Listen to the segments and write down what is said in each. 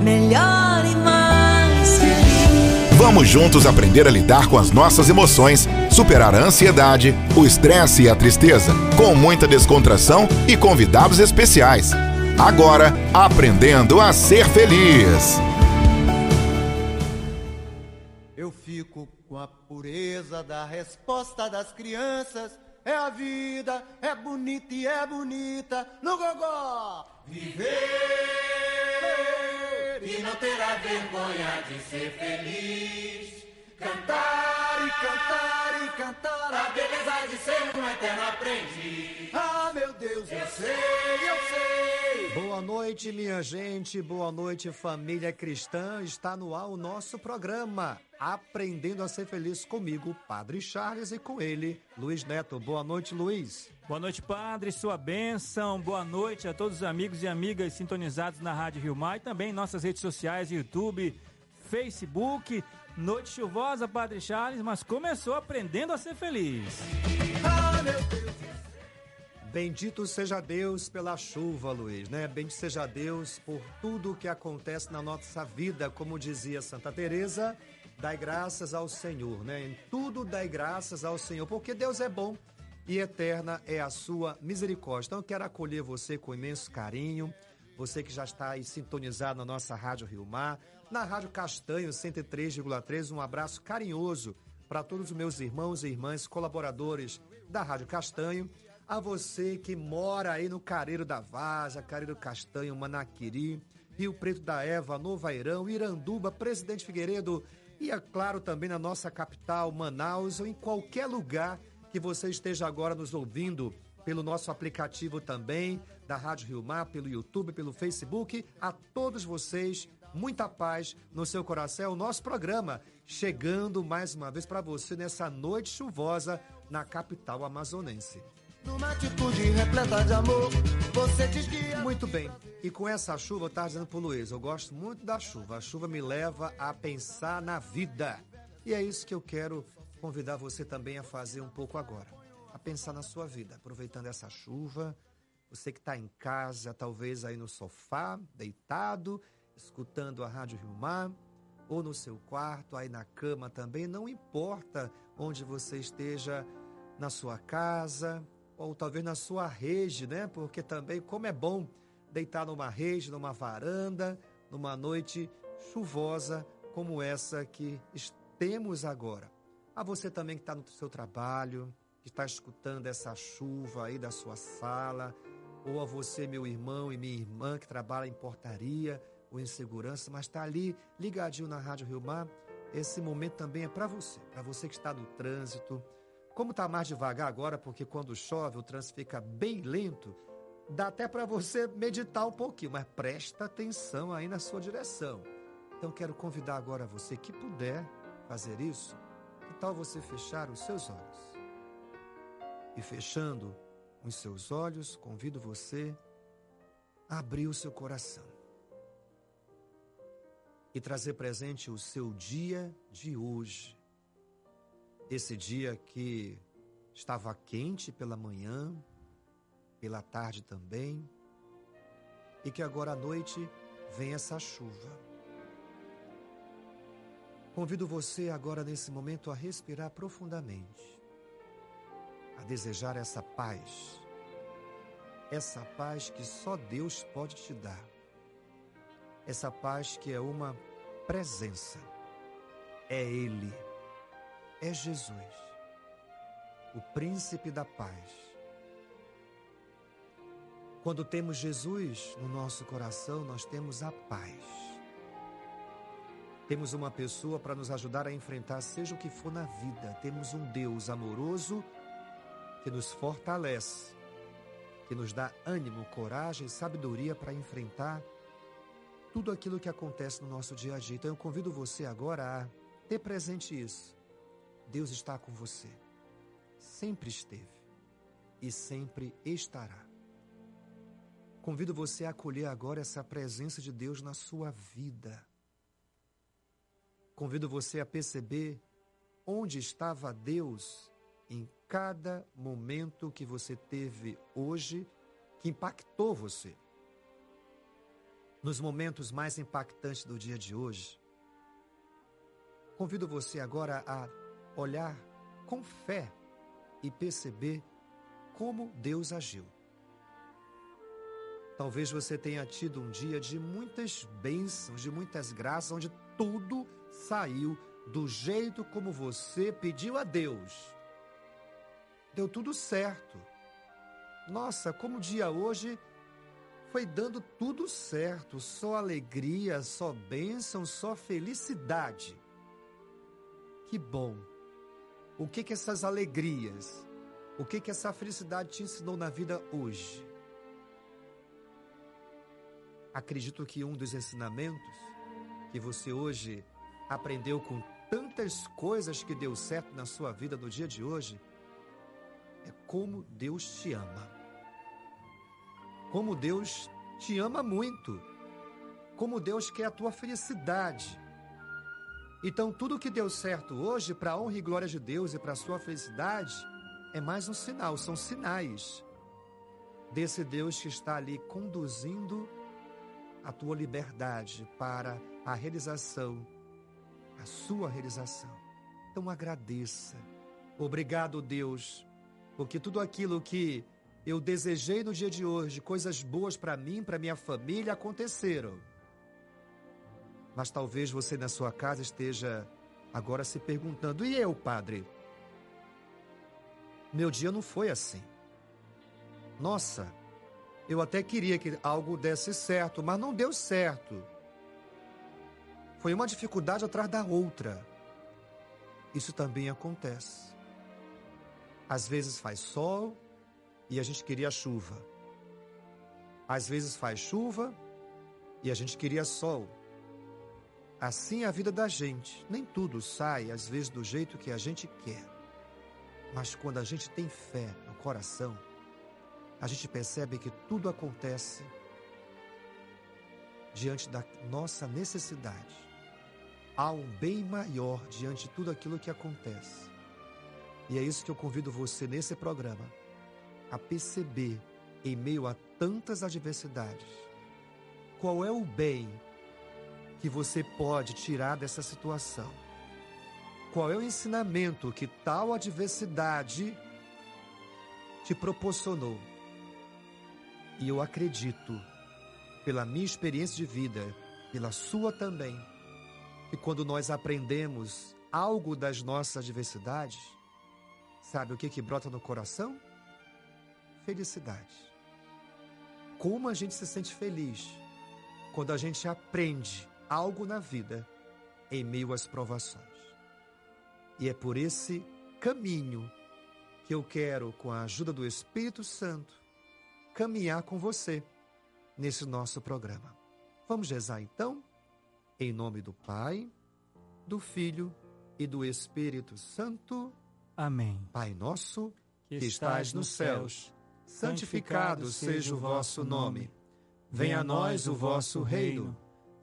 melhor e mais feliz. Vamos juntos aprender a lidar com as nossas emoções, superar a ansiedade, o estresse e a tristeza, com muita descontração e convidados especiais. Agora, aprendendo a ser feliz. Eu fico com a pureza da resposta das crianças. É a vida, é bonita e é bonita. No gogó! Viver e não terá vergonha de ser feliz. Cantar e cantar e cantar a beleza de ser um eterno aprendiz. Ah, meu Deus, eu sei, eu sei. Boa noite, minha gente. Boa noite, família cristã. Está no ar o nosso programa Aprendendo a Ser Feliz comigo, Padre Charles, e com ele, Luiz Neto. Boa noite, Luiz. Boa noite, Padre. Sua bênção. Boa noite a todos os amigos e amigas sintonizados na Rádio Rio Mar e também em nossas redes sociais, YouTube, Facebook. Noite chuvosa, Padre Charles, mas começou aprendendo a ser feliz. Ah, meu Deus. Bendito seja Deus pela chuva, Luiz, né? Bendito seja Deus por tudo que acontece na nossa vida, como dizia Santa Teresa, dai graças ao Senhor, né? Em tudo dai graças ao Senhor, porque Deus é bom e eterna é a sua misericórdia. Então eu quero acolher você com imenso carinho, você que já está aí sintonizado na nossa Rádio Rio Mar, na Rádio Castanho 103,3, um abraço carinhoso para todos os meus irmãos e irmãs colaboradores da Rádio Castanho, a você que mora aí no Careiro da Vaza, Careiro Castanho, Manaquiri, Rio Preto da Eva, Novairão, Iranduba, Presidente Figueiredo e, é claro, também na nossa capital, Manaus, ou em qualquer lugar que você esteja agora nos ouvindo pelo nosso aplicativo também, da Rádio Rio Mar, pelo YouTube, pelo Facebook. A todos vocês, muita paz no seu coração. É o nosso programa chegando mais uma vez para você nessa noite chuvosa na capital amazonense. Numa atitude repleta de amor, você Muito bem. E com essa chuva, eu estava dizendo pro Luiz, eu gosto muito da chuva. A chuva me leva a pensar na vida. E é isso que eu quero convidar você também a fazer um pouco agora. A pensar na sua vida, aproveitando essa chuva. Você que está em casa, talvez aí no sofá, deitado, escutando a Rádio Rio Mar, ou no seu quarto, aí na cama também, não importa onde você esteja, na sua casa, ou talvez na sua rede, né? Porque também, como é bom deitar numa rede, numa varanda, numa noite chuvosa como essa que temos agora. A você também que está no seu trabalho, que está escutando essa chuva aí da sua sala, ou a você, meu irmão e minha irmã, que trabalha em portaria ou em segurança, mas está ali ligadinho na Rádio Rio Mar, esse momento também é para você, para você que está no trânsito. Como está mais devagar agora, porque quando chove o trânsito fica bem lento, dá até para você meditar um pouquinho, mas presta atenção aí na sua direção. Então quero convidar agora você que puder fazer isso, que tal você fechar os seus olhos? E fechando os seus olhos, convido você a abrir o seu coração e trazer presente o seu dia de hoje. Esse dia que estava quente pela manhã, pela tarde também, e que agora à noite vem essa chuva. Convido você agora nesse momento a respirar profundamente, a desejar essa paz, essa paz que só Deus pode te dar, essa paz que é uma presença, é Ele, é Jesus, o príncipe da paz. Quando temos Jesus no nosso coração, nós temos a paz. Temos uma pessoa para nos ajudar a enfrentar seja o que for na vida. Temos um Deus amoroso que nos fortalece, que nos dá ânimo, coragem e sabedoria para enfrentar tudo aquilo que acontece no nosso dia a dia. Então eu convido você agora a ter presente isso. Deus está com você. Sempre esteve e sempre estará. Convido você a acolher agora essa presença de Deus na sua vida. Convido você a perceber onde estava Deus em cada momento que você teve hoje que impactou você. nos momentos mais impactantes do dia de hoje, convido você agora a olhar com fé e perceber como Deus agiu. Talvez você tenha tido um dia de muitas bênçãos, de muitas graças, onde tudo saiu do jeito como você pediu a Deus. Deu tudo certo. Nossa, como o dia hoje foi dando tudo certo, só alegria, só bênção, só felicidade. Que bom. O que que essas alegrias, o que que essa felicidade te ensinou na vida hoje? Acredito que um dos ensinamentos que você hoje aprendeu com tantas coisas que deu certo na sua vida no dia de hoje é como Deus te ama. Como Deus te ama muito. Como Deus quer a tua felicidade. Então, tudo que deu certo hoje, para a honra e glória de Deus e para a sua felicidade, é mais um sinal, são sinais desse Deus que está ali conduzindo a tua liberdade para a realização, a sua realização. Então agradeça. Obrigado, Deus, porque tudo aquilo que eu desejei no dia de hoje, coisas boas para mim, para minha família, aconteceram. Mas talvez você na sua casa esteja agora se perguntando: e eu, padre? Meu dia não foi assim. Nossa, eu até queria que algo desse certo, mas não deu certo. Foi uma dificuldade atrás da outra. Isso também acontece. Às vezes faz sol e a gente queria chuva. Às vezes faz chuva e a gente queria sol. Assim é a vida da gente. Nem tudo sai, às vezes, do jeito que a gente quer. Mas quando a gente tem fé no coração, a gente percebe que tudo acontece diante da nossa necessidade. Há um bem maior diante de tudo aquilo que acontece. E é isso que eu convido você nesse programa a perceber em meio a tantas adversidades. Qual é o bem que você pode tirar dessa situação? Qual é o ensinamento que tal adversidade te proporcionou? E eu acredito, pela minha experiência de vida, pela sua também, que quando nós aprendemos algo das nossas adversidades, sabe o que que brota no coração? Felicidade. Como a gente se sente feliz quando a gente aprende algo na vida em meio às provações. E é por esse caminho que eu quero, com a ajuda do Espírito Santo, caminhar com você nesse nosso programa. Vamos rezar então? Em nome do Pai, do Filho e do Espírito Santo. Amém. Pai nosso, que estais nos céus, santificado seja o vosso nome. Venha a nós o vosso reino.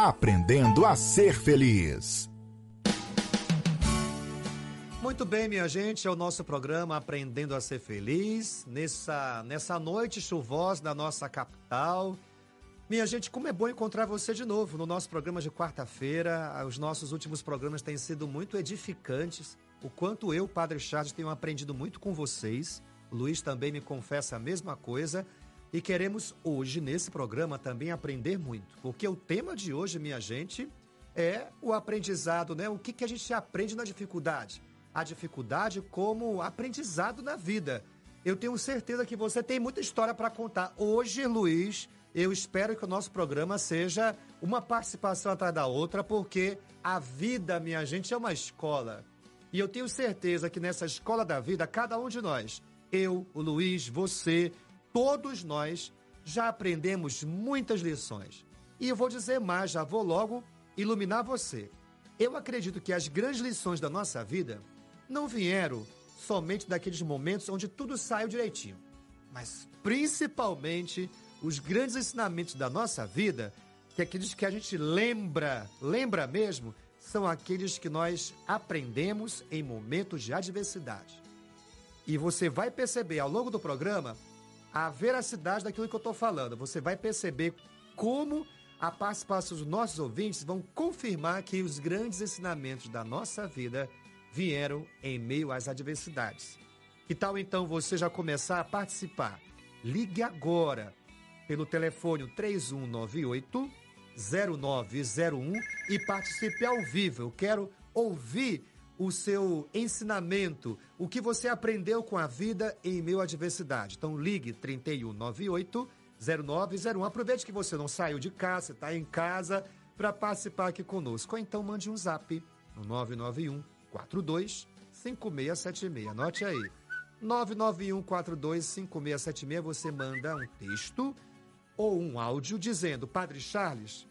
Aprendendo a ser feliz. Muito bem, minha gente, é o nosso programa Aprendendo a Ser Feliz, nessa, nessa noite chuvosa da nossa capital. Minha gente, como é bom encontrar você de novo no nosso programa de quarta-feira. Os nossos últimos programas têm sido muito edificantes. O quanto eu, Padre Charles, tenho aprendido muito com vocês. Luiz também me confessa a mesma coisa. E queremos hoje, nesse programa, também aprender muito. Porque o tema de hoje, minha gente, é o aprendizado, né? O que, que a gente aprende na dificuldade? A dificuldade como aprendizado na vida. Eu tenho certeza que você tem muita história para contar. Hoje, Luiz eu espero que o nosso programa seja uma participação atrás da outra, porque a vida, minha gente, é uma escola. E eu tenho certeza que nessa escola da vida, cada um de nós, eu, o Luiz, você, todos nós, já aprendemos muitas lições. E eu vou dizer mais, já vou logo iluminar você. Eu acredito que as grandes lições da nossa vida não vieram somente daqueles momentos onde tudo saiu direitinho, mas principalmente os grandes ensinamentos da nossa vida, que aqueles que a gente lembra, lembra mesmo, são aqueles que nós aprendemos em momentos de adversidade. E você vai perceber ao longo do programa a veracidade daquilo que eu estou falando. Você vai perceber como a participação dos nossos ouvintes vão confirmar que os grandes ensinamentos da nossa vida vieram em meio às adversidades. Que tal então você já começar a participar? Ligue agora pelo telefone 3198 0901 e participe ao vivo. Eu quero ouvir o seu ensinamento, o que você aprendeu com a vida em meio à adversidade. Então ligue 3198 0901. Aproveite que você não saiu de casa, está em casa para participar aqui conosco. Ou então mande um zap no 991 42 5676. Anote aí. 991 42 5676. Você manda um texto ou um áudio dizendo: Padre Charles,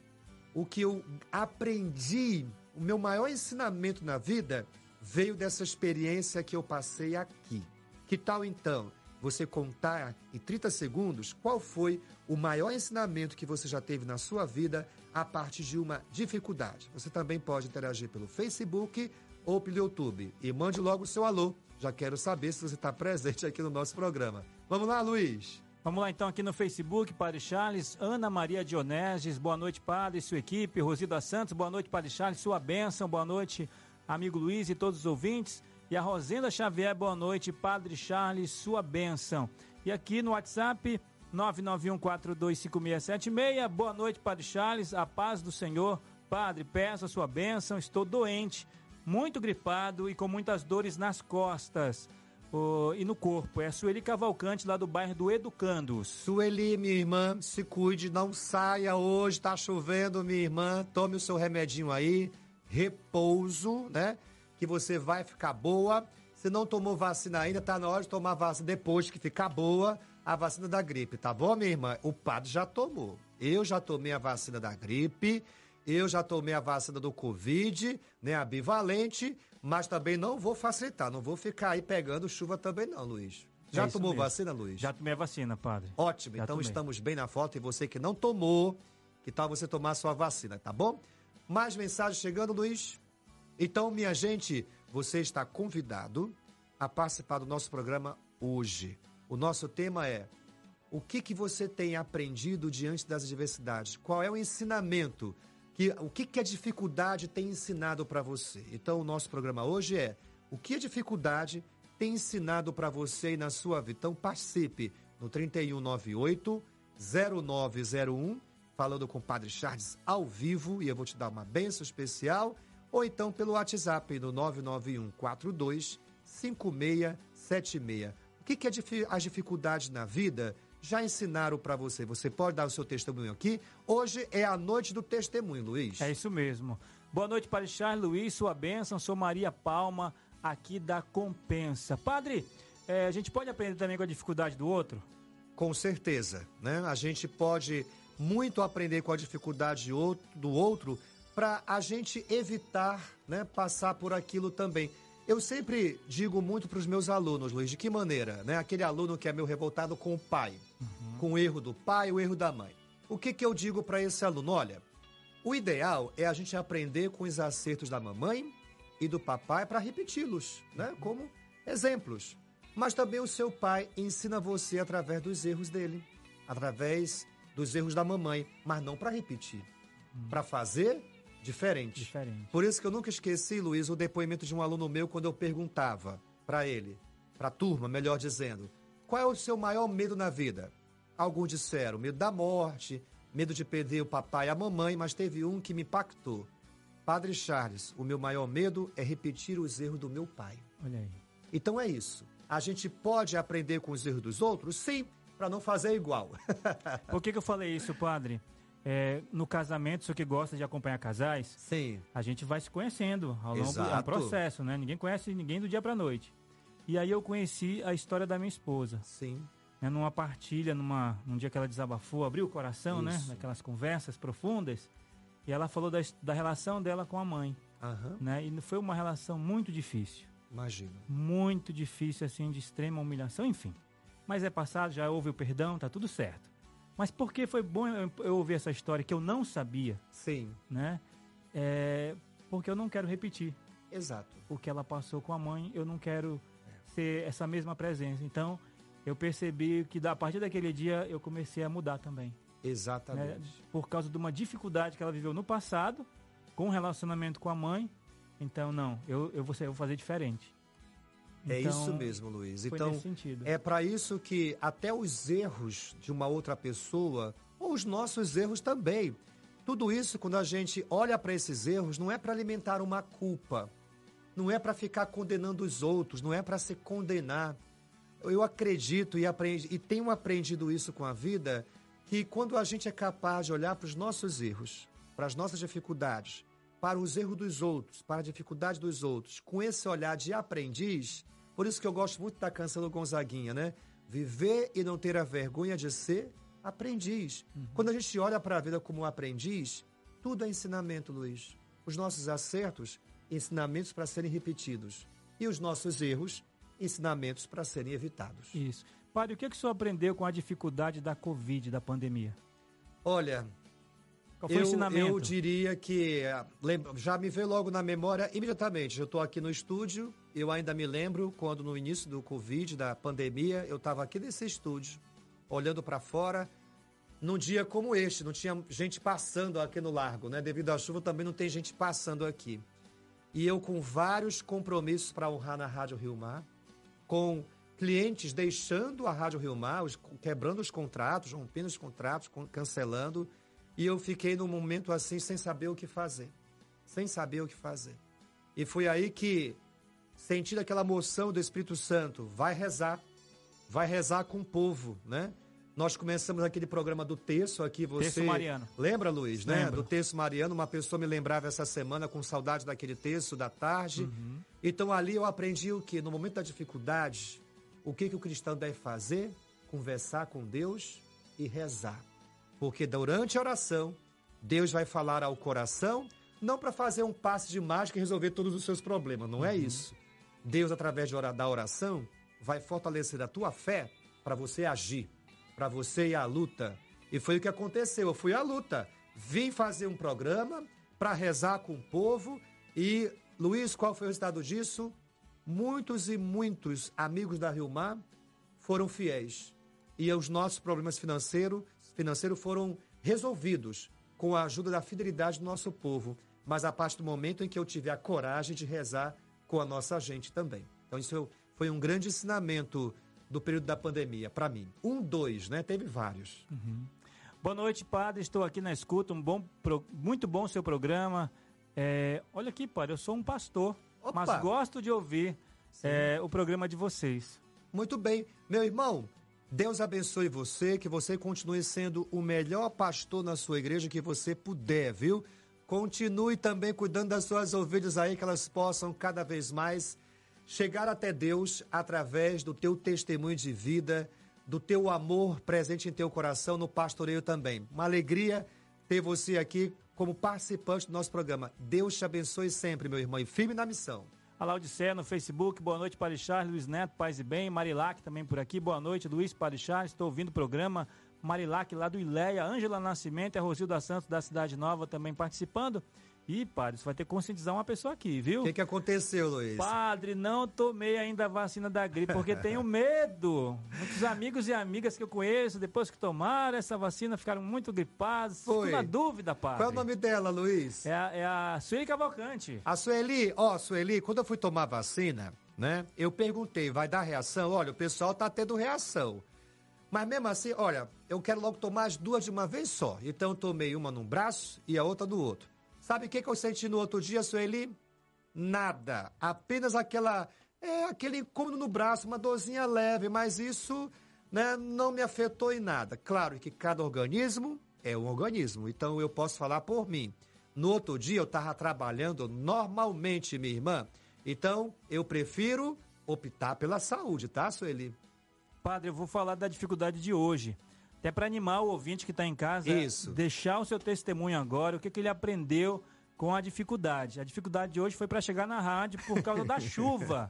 o que eu aprendi, o meu maior ensinamento na vida veio dessa experiência que eu passei aqui. Que tal então você contar em 30 segundos qual foi o maior ensinamento que você já teve na sua vida a partir de uma dificuldade? Você também pode interagir pelo Facebook ou pelo YouTube. E mande logo o seu alô. Já quero saber se você está presente aqui no nosso programa. Vamos lá, Luiz. Vamos lá então aqui no Facebook, Padre Charles, Ana Maria Dioneses, boa noite, Padre, sua equipe, Rosida Santos, boa noite, Padre Charles, sua bênção, boa noite, amigo Luiz e todos os ouvintes. E a Rosenda Xavier, boa noite, Padre Charles, sua bênção. E aqui no WhatsApp, 991425676, boa noite, Padre Charles, a paz do Senhor. Padre, peço a sua bênção, estou doente, muito gripado e com muitas dores nas costas oh, e no corpo. É a Sueli Cavalcante, lá do bairro do Educandos. Sueli, minha irmã, se cuide, não saia hoje, tá chovendo, minha irmã. Tome o seu remedinho aí, repouso, né? Que você vai ficar boa. Se não tomou vacina ainda, tá na hora de tomar vacina depois que ficar boa a vacina da gripe, tá bom, minha irmã? O padre já tomou. Eu já tomei a vacina da gripe. Eu já tomei a vacina do Covid, né, a bivalente, mas também não vou facilitar, não vou ficar aí pegando chuva também não, Luiz. Já É tomou mesmo. vacina, Luiz? Já tomei a vacina, Padre. Ótimo, Já então tomei. estamos bem na foto e você que não tomou, que tal você tomar sua vacina, tá bom? Mais mensagens chegando, Luiz? Então, minha gente, você está convidado a participar do nosso programa hoje. O nosso tema é o que, que você tem aprendido diante das adversidades? Qual é o ensinamento? Que, o que, que a dificuldade tem ensinado para você? Então, o nosso programa hoje é o que a dificuldade tem ensinado para você e na sua vida. Então, participe no 3198 0901, falando com o Padre Charles ao vivo, e eu vou te dar uma benção especial, ou então pelo WhatsApp no 991 42 5676. O que, que é as dificuldades na vida já ensinaram para você? Você pode dar o seu testemunho aqui. Hoje é a noite do testemunho, Luiz. É isso mesmo. Boa noite, Padre Charles Luiz, sua bênção. Sou Maria Palma, aqui da Compensa. Padre, eh, a gente pode aprender também com a dificuldade do outro? Com certeza, né? A gente pode muito aprender com a dificuldade do outro para a gente evitar, né, passar por aquilo também. Eu sempre digo muito para os meus alunos, Luiz, de que maneira, né? Aquele aluno que é meu revoltado com o pai, com o erro do pai, o erro da mãe. O que que eu digo para esse aluno? Olha, o ideal é a gente aprender com os acertos da mamãe e do papai para repeti-los, né? Como exemplos. Mas também o seu pai ensina você através dos erros dele, através dos erros da mamãe, mas não para repetir, para fazer diferente. Diferente. Por isso que eu nunca esqueci, Luiz, o depoimento de um aluno meu quando eu perguntava para ele, para a turma, melhor dizendo, qual é o seu maior medo na vida? Alguns disseram medo da morte, medo de perder o papai e a mamãe, mas teve um que me impactou. Padre Charles, o meu maior medo é repetir os erros do meu pai. Olha aí. Então é isso. A gente pode aprender com os erros dos outros? Sim, para não fazer igual. Por que, que eu falei isso, Padre? É, no casamento, você que gosta de acompanhar casais, Sim. a gente vai se conhecendo ao longo é um Exato. processo, né? Ninguém conhece ninguém do dia pra noite. E aí eu conheci a história da minha esposa. Sim. né, numa partilha, numa, num dia que ela desabafou, abriu o coração, né? Isso. Naquelas conversas profundas. E ela falou da, da relação dela com a mãe, né? E foi uma relação muito difícil. imagino. Muito difícil, assim, de extrema humilhação, enfim. Mas é passado, já houve o perdão, tá tudo certo. Mas por que foi bom eu, ouvir essa história que eu não sabia, Sim, né? É, porque eu não quero repetir. exato. o que ela passou com a mãe, eu não quero ser essa mesma presença. Então, eu percebi que da- a partir daquele dia eu comecei a mudar também. né? Exatamente. Por causa de uma dificuldade que ela viveu no passado, com o relacionamento com a mãe. Então, não, eu, eu, vou, eu vou fazer diferente. É Então, isso mesmo, Luiz. Então, é para isso que até os erros de uma outra pessoa, ou os nossos erros também, tudo isso, quando a gente olha para esses erros, não é para alimentar uma culpa, não é para ficar condenando os outros, não é para se condenar. Eu acredito e, aprendi, e tenho aprendido isso com a vida, que quando a gente é capaz de olhar para os nossos erros, para as nossas dificuldades, para os erros dos outros, para a dificuldade dos outros, com esse olhar de aprendiz, por isso que eu gosto muito da canção do Gonzaguinha, né? Viver e não ter a vergonha de ser aprendiz. Quando a gente olha para a vida como um aprendiz, tudo é ensinamento, Luiz. Os nossos acertos, ensinamentos para serem repetidos. E os nossos erros, ensinamentos para serem evitados. Isso. Padre, o que, que o senhor aprendeu com a dificuldade da Covid, da pandemia? Olha, Qual foi eu, o ensinamento? eu diria que ah, já me veio logo na memória imediatamente. Eu estou aqui no estúdio, eu ainda me lembro quando no início do Covid, da pandemia, eu estava aqui nesse estúdio, olhando para fora, num dia como este, não tinha gente passando aqui no largo, né? Devido à chuva também não tem gente passando aqui. E eu com vários compromissos para honrar na Rádio Rio Mar, com clientes deixando a Rádio Rio Mar, quebrando os contratos, rompendo os contratos, con- cancelando. E eu fiquei num momento assim sem saber o que fazer. Sem saber o que fazer. E foi aí que, sentindo aquela moção do Espírito Santo, vai rezar, vai rezar com o povo, né? Nós começamos aquele programa do terço aqui, você... Terço mariano. Lembra, Luiz, né? Lembro. Do terço mariano, uma pessoa me lembrava essa semana com saudade daquele terço da tarde. Uhum. Então ali eu aprendi o que? No momento da dificuldade, o que, que o cristão deve fazer? Conversar com Deus e rezar. Porque durante a oração, Deus vai falar ao coração, não para fazer um passe de mágica e resolver todos os seus problemas, não é isso. Deus, através da oração, vai fortalecer a tua fé para você agir, para você ir à luta. E foi o que aconteceu. Eu fui à luta. Vim fazer um programa para rezar com o povo. E, Luiz, qual foi o resultado disso? Muitos e muitos amigos da Rio Mar foram fiéis. E os nossos problemas financeiros financeiros foram resolvidos com a ajuda da fidelidade do nosso povo. Mas a partir do momento em que eu tive a coragem de rezar com a nossa gente também. Então, isso foi um grande ensinamento do período da pandemia, para mim. Um, dois, né? Teve vários. Boa noite, padre. Estou aqui na escuta. Um bom, muito bom seu programa. É, olha aqui, padre, eu sou um pastor, Opa! mas gosto de ouvir é, o programa de vocês. Muito bem. Meu irmão, Deus abençoe você, que você continue sendo o melhor pastor na sua igreja que você puder, viu? Continue também cuidando das suas ovelhas aí, que elas possam cada vez mais chegar até Deus através do teu testemunho de vida, do teu amor presente em teu coração no pastoreio também. Uma alegria ter você aqui como participante do nosso programa. Deus te abençoe sempre, meu irmão, e firme na missão. A no Facebook, boa noite, Padre Charles, Luiz Neto, Paz e Bem, Marilac também por aqui, boa noite, Luiz Padre Charles, estou ouvindo o programa, Marilac lá do Ileia, Ângela Nascimento e a Rosilda Santos da Cidade Nova também participando. E, padre, você vai ter que conscientizar uma pessoa aqui, viu? O que, que aconteceu, Luiz? Padre, não tomei ainda a vacina da gripe porque tenho medo. Muitos amigos e amigas que eu conheço, depois que tomaram essa vacina, ficaram muito gripados. Fico Foi. na dúvida, padre. Qual é o nome dela, Luiz? É a, é a Sueli Cavalcante. A Sueli, ó, Sueli, quando eu fui tomar vacina, né? Eu perguntei, vai dar reação? Olha, o pessoal tá tendo reação. Mas mesmo assim, olha, eu quero logo tomar as duas de uma vez só. Então eu tomei uma num braço e a outra no outro. Sabe o que, que eu senti no outro dia, Sueli? Nada. Apenas aquela. É, aquele incômodo no braço, uma dorzinha leve, mas isso né, não me afetou em nada. Claro que cada organismo é um organismo, então eu posso falar por mim. No outro dia eu estava trabalhando normalmente, minha irmã. Então eu prefiro optar pela saúde, tá, Sueli? Padre, eu vou falar da dificuldade de hoje. Até para animar o ouvinte que está em casa, Isso. deixar o seu testemunho agora, o que, que ele aprendeu com a dificuldade. A dificuldade de hoje foi para chegar na rádio por causa da chuva.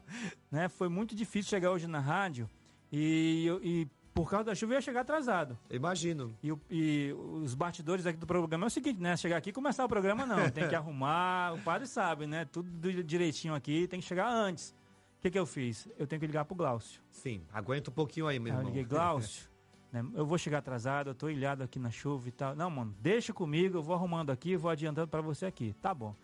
Né? Foi muito difícil chegar hoje na rádio e, e por causa da chuva eu ia chegar atrasado. Imagino. E, e os bastidores aqui do programa é o seguinte, né? Chegar aqui e começar o programa não. Tem que arrumar, o padre sabe, né? Tudo do- direitinho aqui, tem que chegar antes. O que, que eu fiz? Eu tenho que ligar pro Glaucio. Sim, aguenta um pouquinho aí, meu Aí eu irmão. liguei, Glaucio, né, eu vou chegar atrasado, eu tô ilhado aqui na chuva e tal. Não, mano, deixa comigo, eu vou arrumando aqui, vou adiantando pra você aqui. Tá bom.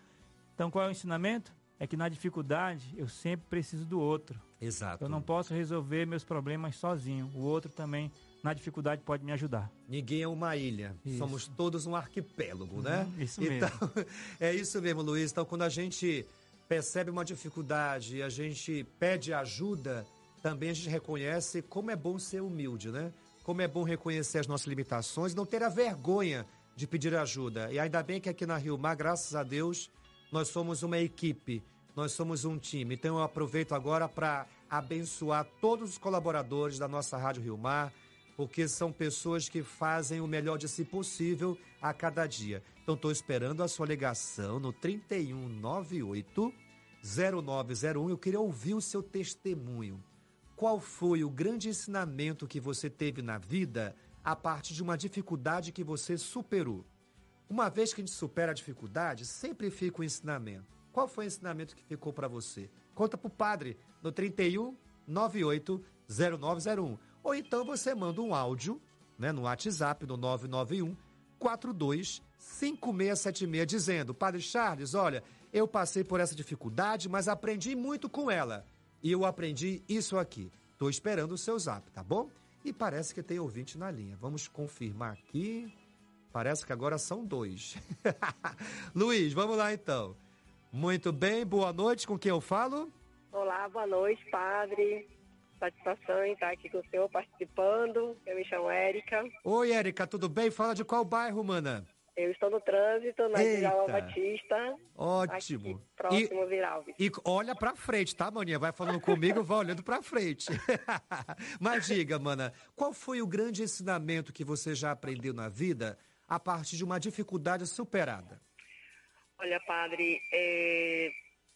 Então qual é o ensinamento? É que na dificuldade eu sempre preciso do outro. Exato. Eu não posso resolver meus problemas sozinho. O outro também, na dificuldade, pode me ajudar. Ninguém é uma ilha. Isso. Somos todos um arquipélago, né? Uhum, isso então, é isso mesmo, Luiz. Então, quando a gente percebe uma dificuldade e a gente pede ajuda, também a gente reconhece como é bom ser humilde, né? Como é bom reconhecer as nossas limitações não ter a vergonha de pedir ajuda. E ainda bem que aqui na Rio Mar, graças a Deus, nós somos uma equipe, nós somos um time. Então eu aproveito agora para abençoar todos os colaboradores da nossa Rádio Rio Mar, porque são pessoas que fazem o melhor de si possível a cada dia. Então estou esperando a sua ligação no 3198 0901. Eu queria ouvir o seu testemunho. Qual foi o grande ensinamento que você teve na vida a partir de uma dificuldade que você superou? Uma vez que a gente supera a dificuldade, sempre fica o ensinamento. Qual foi o ensinamento que ficou para você? Conta pro padre no 31 98 0901. Ou então você manda um áudio, né, no WhatsApp no 991 42 5676 dizendo: "Padre Charles, olha, eu passei por essa dificuldade, mas aprendi muito com ela. E eu aprendi isso aqui. Tô esperando o seu zap, tá bom? E parece que tem ouvinte na linha. Vamos confirmar aqui. Parece que agora são dois. Luiz, vamos lá então. Muito bem, boa noite. Com quem eu falo? Olá, boa noite, padre. Satisfação em estar aqui com o senhor participando. Eu me chamo Érica. Oi, Érica, tudo bem? Fala de qual bairro, mana? Eu estou no trânsito na. Djalma Batista. Ótimo. Aqui, próximo Viralves. E olha pra frente, tá, maninha? Vai falando comigo, vai olhando pra frente. Mas diga, mana, qual foi o grande ensinamento que você já aprendeu na vida a partir de uma dificuldade superada? Olha, padre, é,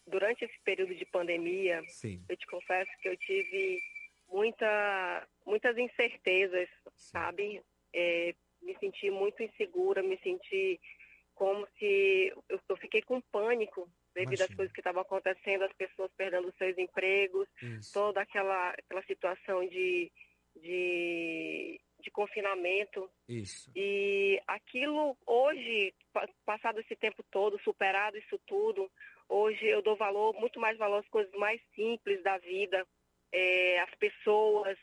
durante esse período de pandemia, Sim. eu te confesso que eu tive muita, muitas incertezas, sabe? É, me senti muito insegura, me senti como se eu, eu fiquei com pânico devido às Imagino. coisas que estavam acontecendo, as pessoas perdendo seus empregos, Isso. toda aquela, aquela situação de, de, de confinamento. Isso. E aquilo hoje, pa- passado esse tempo todo, superado isso tudo, hoje eu dou valor, muito mais valor às coisas mais simples da vida, é, as pessoas,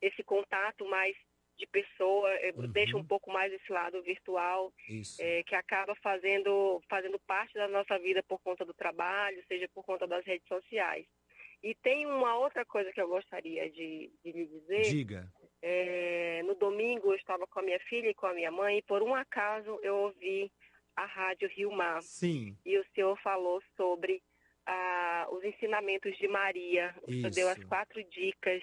esse contato mais de pessoa, eu Uhum. deixo um pouco mais esse lado virtual, é, que acaba fazendo, fazendo parte da nossa vida por conta do trabalho, seja por conta das redes sociais. E tem uma outra coisa que eu gostaria de, de lhe dizer. Diga. É, no domingo eu estava com a minha filha e com a minha mãe e por um acaso eu ouvi a rádio Rio Mar Sim. e o senhor falou sobre ah, os ensinamentos de Maria. O senhor deu as quatro dicas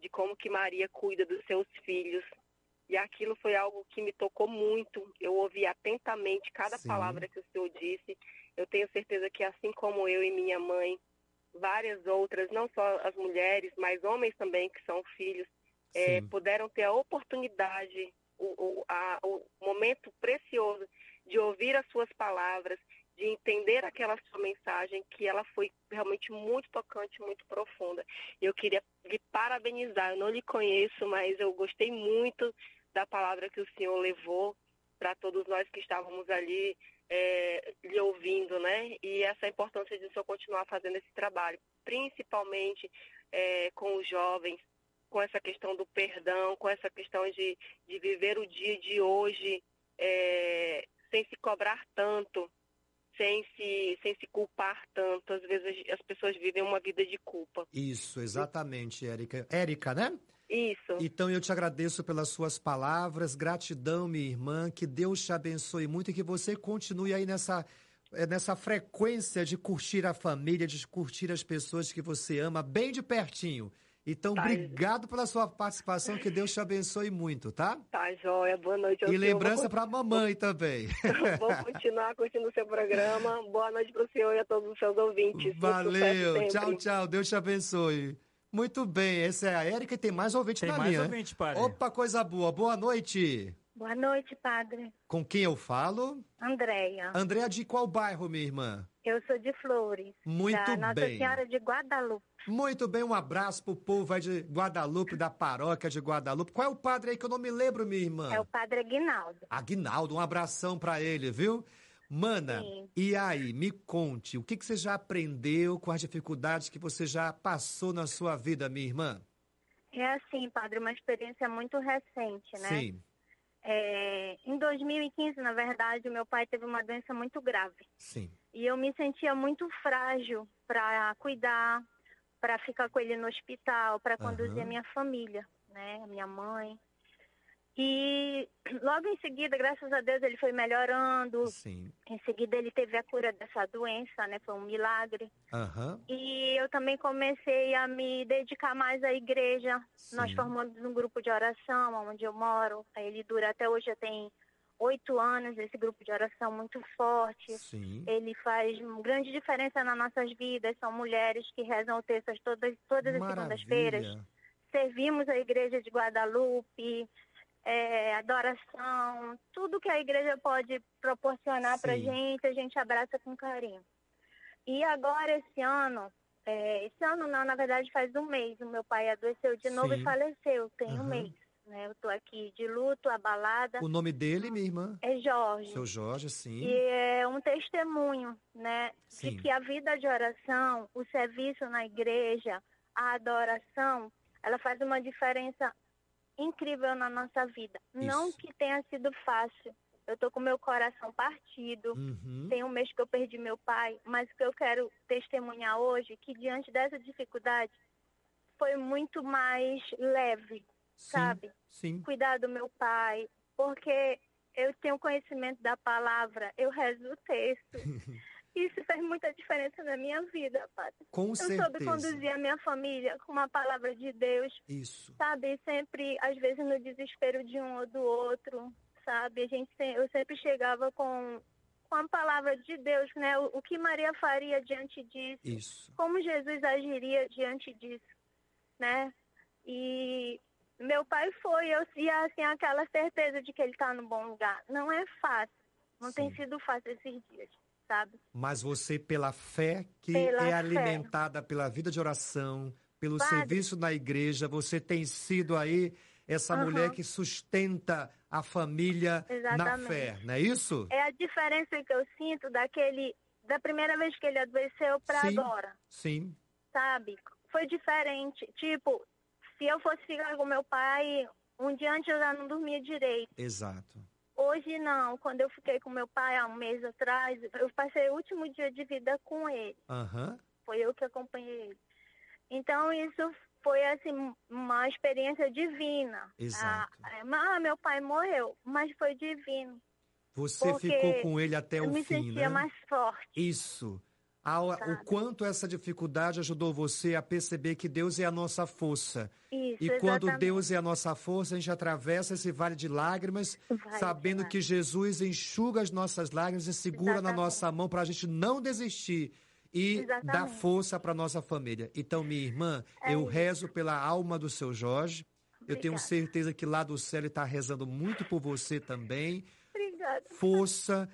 de como que Maria cuida dos seus filhos. E aquilo foi algo que me tocou muito. Eu ouvi atentamente cada Sim. palavra que o senhor disse. Eu tenho certeza que assim como eu e minha mãe, várias outras, não só as mulheres, mas homens também que são filhos, é, puderam ter a oportunidade, o, o, a- o momento precioso de ouvir as suas palavras, de entender aquela sua mensagem, que ela foi realmente muito tocante, muito profunda. Eu queria lhe parabenizar, eu não lhe conheço, mas eu gostei muito da palavra que o senhor levou para todos nós que estávamos ali é, lhe ouvindo, né? E essa importância de o senhor continuar fazendo esse trabalho, principalmente é, com os jovens, com essa questão do perdão, com essa questão de, de viver o dia de hoje é, sem se cobrar tanto, sem se, sem se culpar tanto. Às vezes as pessoas vivem uma vida de culpa. Isso, exatamente, Érica. Érica, né? Isso. Então eu te agradeço pelas suas palavras, gratidão, minha irmã, que Deus te abençoe muito e que você continue aí nessa, eh, nessa frequência de curtir a família, de curtir as pessoas que você ama bem de pertinho. Então, Tá. obrigado pela sua participação, que Deus te abençoe muito, tá? Tá, joia. Boa noite. E lembrança Vou pra mamãe também. Vou continuar curtindo o seu programa. Boa noite para o senhor e a todos os seus ouvintes. Valeu, tchau, tchau, Deus te abençoe. Muito bem, essa é a Érica e tem mais ouvinte Tem na mais linha. né? ouvinte, padre. Opa, coisa boa, boa noite. Boa noite, padre. Com quem eu falo? Andréia. Andréa de qual bairro, minha irmã? Eu sou de Flores. Muito da Nossa bem. Senhora de Guadalupe. Muito bem, um abraço pro povo aí de Guadalupe, da paróquia de Guadalupe. Qual é o padre aí que eu não me lembro, minha irmã? É o padre Aguinaldo. Aguinaldo, um abração pra ele, viu? Mana, Sim. e aí, me conte, o que, que você já aprendeu com as dificuldades que você já passou na sua vida, minha irmã? É assim, padre, uma experiência muito recente, né? Sim, É, em 2015, na verdade, o meu pai teve uma doença muito grave. sim. E eu me sentia muito frágil para cuidar, para ficar com ele no hospital, para conduzir Aham. a minha família, né? Minha mãe. E logo em seguida, graças a Deus, ele foi melhorando. Sim. Em seguida, ele teve a cura dessa doença, né? Foi um milagre. Aham. E eu também comecei a me dedicar mais à igreja. Nós Sim. formamos um grupo de oração onde eu moro. Ele dura até hoje, já tem oito anos, esse grupo de oração muito forte. Sim. Ele faz uma grande diferença nas nossas vidas. São mulheres que rezam textos todas, todas as segundas-feiras. Servimos a igreja de Guadalupe, é, adoração, tudo que a igreja pode proporcionar para gente, a gente abraça com carinho. E agora, esse ano, é, esse ano não, na verdade faz um mês, o meu pai adoeceu de novo Sim. e faleceu, tem um Aham. mês. Né? Eu estou aqui de luto, abalada. O nome dele, minha irmã? É Jorge. Seu Jorge, sim. E é um testemunho, né, Sim. de que a vida de oração, o serviço na igreja, a adoração, ela faz uma diferença incrível na nossa vida. Não Isso. que tenha sido fácil. Eu tô com meu coração partido. Uhum. Tem um mês que eu perdi meu pai, mas o que eu quero testemunhar hoje, que diante dessa dificuldade, foi muito mais leve, Sim, sabe? Sim. cuidar do meu pai, porque eu tenho conhecimento da palavra, eu rezo o texto. Isso fez muita diferença na minha vida, padre. Com eu soube certeza. conduzir a minha família com uma palavra de Deus, Isso. sabe? Sempre, às vezes, no desespero de um ou do outro, sabe? A gente, eu sempre chegava com, com a palavra de Deus, né? O, o que Maria faria diante disso Isso. como Jesus agiria diante disso, né? E meu pai foi, eu e assim aquela certeza de que ele está no bom lugar. Não é fácil, não tem Sim. sido fácil esses dias, sabe? Mas você, pela fé que Pela é fé. alimentada pela vida de oração, pelo Padre. serviço na igreja, você tem sido aí essa Aham. mulher que sustenta a família na Exatamente. fé, não é isso? É a diferença que eu sinto daquele da primeira vez que ele adoeceu para agora, Sim, sabe? Foi diferente. Tipo, se eu fosse ficar com meu pai, um dia antes eu já não dormia direito. exato. Hoje não. Quando eu fiquei com meu pai há um mês atrás, eu passei o último dia de vida com ele. Aham. Foi eu que acompanhei ele. Então, isso foi, assim, uma experiência divina. Exato. Ah, é, ah, meu pai morreu, mas foi divino. Você ficou com ele até eu o me fim, sentia né? mais forte. Isso. O quanto essa dificuldade ajudou você a perceber que Deus é a nossa força. Isso, E quando exatamente. Deus é a nossa força, a gente atravessa esse vale de lágrimas, Vai, sabendo vai. que Jesus enxuga as nossas lágrimas e segura na Exatamente. nossa mão para a gente não desistir e Exatamente. dar força para nossa família. Então, minha irmã, É eu isso. rezo pela alma do seu Jorge. Eu tenho Obrigada. certeza que lá do céu ele está rezando muito por você também. Obrigada. Força,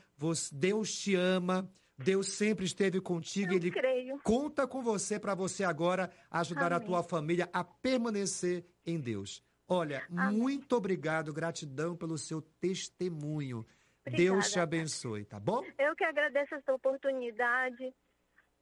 Deus te ama. Deus sempre esteve contigo. Eu Ele creio. conta com você para você agora ajudar a Amém. tua família a permanecer em Deus. Olha, Amém. muito obrigado, gratidão pelo seu testemunho. Obrigada, Deus te abençoe, tá bom? Eu que agradeço essa oportunidade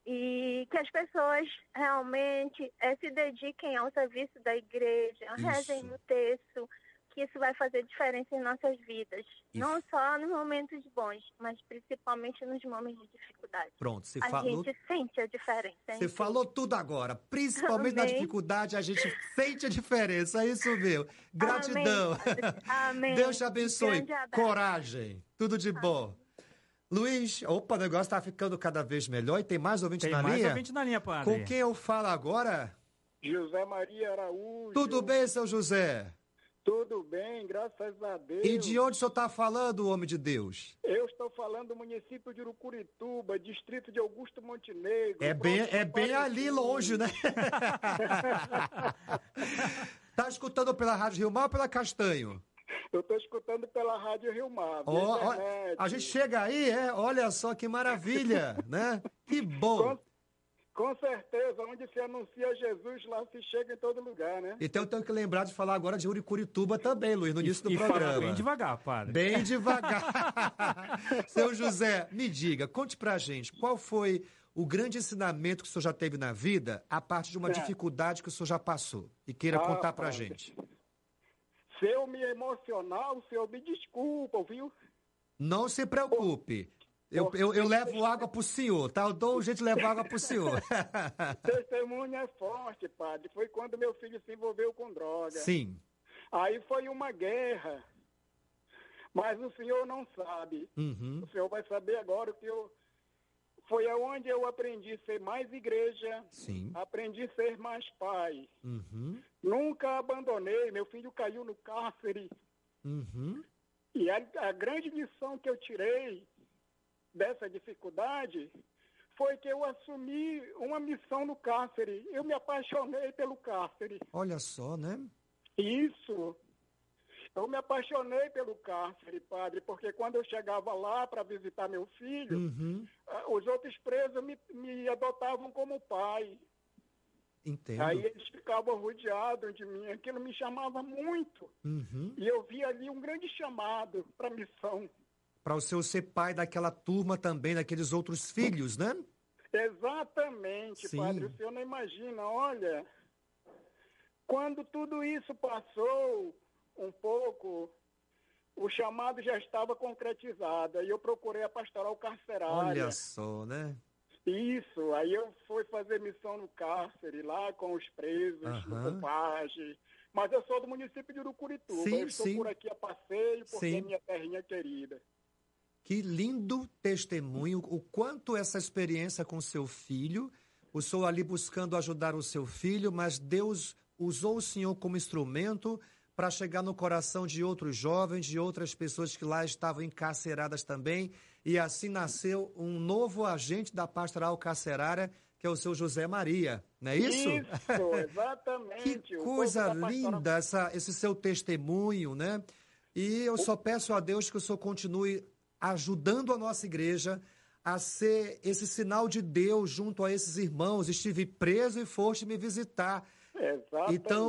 e que as pessoas realmente eh, se dediquem ao serviço da igreja, Isso. rezem no texto, que isso vai fazer diferença em nossas vidas. E Não só nos momentos bons, mas principalmente nos momentos de dificuldade. Pronto, você a falou. gente sente a diferença. Você falou tudo agora. Principalmente na Amém. dificuldade, a gente sente a diferença. É isso mesmo. Gratidão. Amém. Deus te abençoe. Coragem. Tudo de bom. Luiz, opa, o negócio tá ficando cada vez melhor e tem mais ouvinte Tem na mais linha? ouvinte na linha, padre. Com quem eu falo agora? José Maria Araújo. Tudo bem, seu José? Tudo bem, graças a Deus. E de onde o senhor está falando, homem de Deus? Eu estou falando do município de Urucurituba, distrito de Augusto Montenegro. É bem, é bem ali longe, né? tá escutando pela Rádio Rio Mar ou pela Castanho? Eu estou escutando pela Rádio Rio Mar. internet. a gente chega aí, é? Olha só que maravilha, né? Que bom. Com, com certeza, onde se anuncia Jesus, lá se chega em todo lugar, né? Então eu tenho que lembrar de falar agora de Uricurituba também, Luiz, no início do e programa. fala bem devagar, padre. Bem devagar. Seu José, me diga, conte pra gente, qual foi o grande ensinamento que o senhor já teve na vida a partir de uma É. dificuldade que o senhor já passou? E queira Ah, contar pra padre. gente. Se eu me emocionar, o senhor me desculpa, viu? Não se preocupe. Eu, eu, eu levo água pro senhor, tá? Eu dou um jeito de levar água pro senhor. Testemunho é forte, padre. Foi quando meu filho se envolveu com droga. Sim. Aí foi uma guerra. Mas o senhor não sabe. Uhum. O senhor vai saber agora o que eu. Foi aonde eu aprendi a ser mais igreja, Sim. aprendi a ser mais pai. Uhum. Nunca abandonei. Meu filho caiu no cárcere. Uhum. E a, a grande lição que eu tirei dessa dificuldade foi que eu assumi uma missão no cárcere. Eu me apaixonei pelo cárcere. Olha só, né? Isso. Eu me apaixonei pelo cárcere, padre, porque quando eu chegava lá para visitar meu filho, Uhum. ah, os outros presos me, me adotavam como pai. Entendo. Aí eles ficavam rodeados de mim. Aquilo me chamava muito. Uhum. E eu vi ali um grande chamado para a missão. Para o senhor ser pai daquela turma também, daqueles outros filhos, né? Exatamente, Sim. padre. O senhor não imagina, olha, quando tudo isso passou um pouco, o chamado já estava concretizado. Aí eu procurei a pastoral carcerária. Olha só, né? Isso, aí eu fui fazer missão no cárcere, lá com os presos, no Aham. Compage. Mas eu sou do município de Urucurituba. Sim, eu estou sim. por aqui a passeio, porque Sim. é minha terrinha querida. Que lindo testemunho, o quanto essa experiência com seu filho, o senhor ali buscando ajudar o seu filho, mas Deus usou o senhor como instrumento para chegar no coração de outros jovens, de outras pessoas que lá estavam encarceradas também, e assim nasceu um novo agente da pastoral carcerária, que é o seu José Maria, não é isso? Isso, exatamente. Que coisa linda essa, esse seu testemunho, né? E eu só peço a Deus que o senhor continue ajudando a nossa igreja a ser esse sinal de Deus junto a esses irmãos. Estive preso e foste me visitar. Exatamente. Então,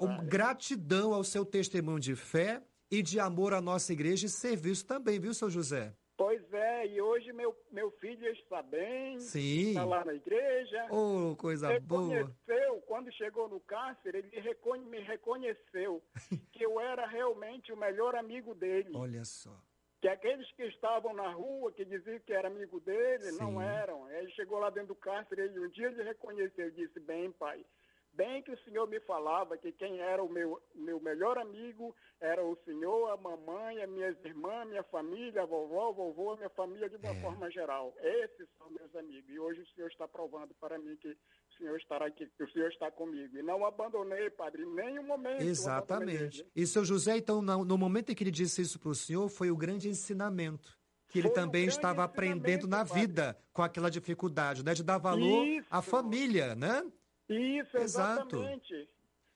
um, gratidão ao seu testemunho de fé e de amor à nossa igreja e serviço também, viu, seu José? Pois é, e hoje meu, meu filho está bem, Sim. está lá na igreja. Oh, coisa boa. Reconheceu, quando chegou no cárcere, ele recone- me reconheceu que eu era realmente o melhor amigo dele. Olha só. Que aqueles que estavam na rua, que diziam que era amigo dele, Sim. não eram. Ele chegou lá dentro do cárcere e um dia ele reconheceu e disse, bem, pai, bem que o senhor me falava que quem era o meu, meu melhor amigo era o senhor, a mamãe, as minhas irmãs, minha família, a vovó, o vovô, a minha família de uma É. forma geral. Esses são meus amigos. E hoje o senhor está provando para mim que o senhor estará aqui, que o senhor está comigo. E não abandonei, padre, em nenhum momento. Exatamente. E seu José, então, no, momento em que ele disse isso para o senhor, foi o grande ensinamento. Que ele Foi um também grande estava aprendendo na ensinamento, vida com aquela dificuldade, né? De dar valor à Isso. família, né? Isso, Exato. exatamente.